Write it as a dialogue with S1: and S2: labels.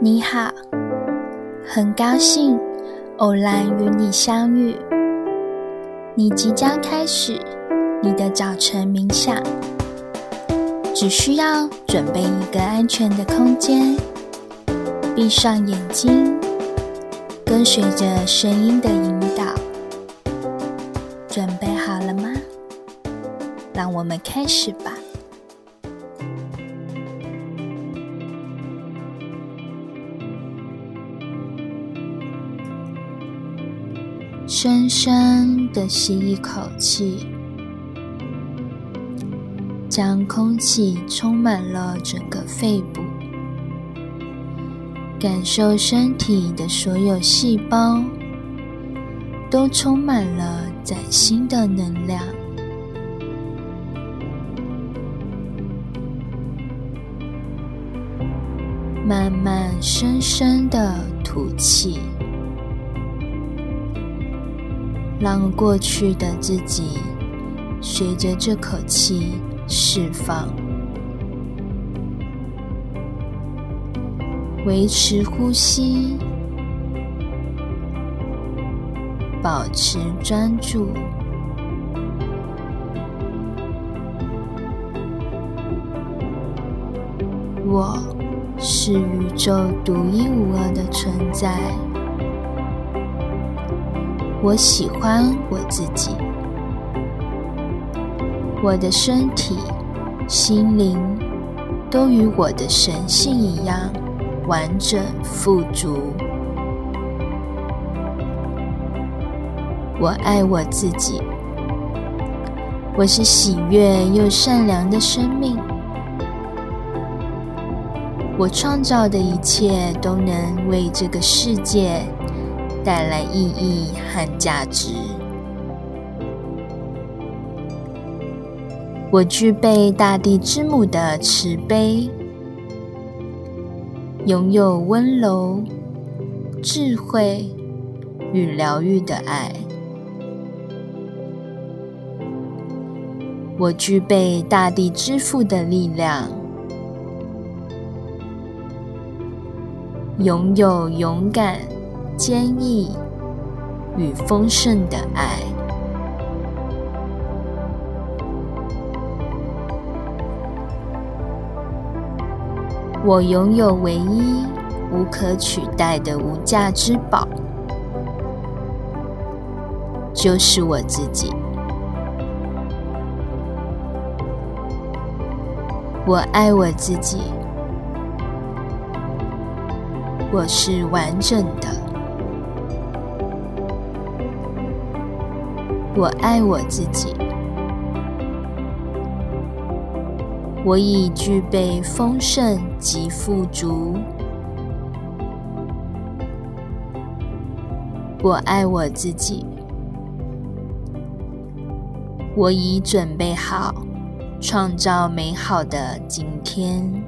S1: 你好，很高兴偶然与你相遇。你即将开始你的早晨冥想，只需要准备一个安全的空间，闭上眼睛，跟随着声音的引导。准备好了吗？让我们开始吧。深深的吸一口气，将空气充满了整个肺部，感受身体的所有细胞都充满了崭新的能量。慢慢、深深的吐气。让过去的自己随着这口气释放，维持呼吸，保持专注。我是宇宙独一无二的存在。我喜欢我自己，我的身体、心灵都与我的神性一样完整富足。我爱我自己，我是喜悦又善良的生命。我创造的一切都能为这个世界。带来意义和价值。我具备大地之母的慈悲，拥有温柔、智慧与疗愈的爱。我具备大地之父的力量，拥有勇敢。坚毅与丰盛的爱，我拥有唯一无可取代的无价之宝，就是我自己。我爱我自己，我是完整的。我爱我自己，我已具备丰盛及富足。我爱我自己，我已准备好创造美好的今天。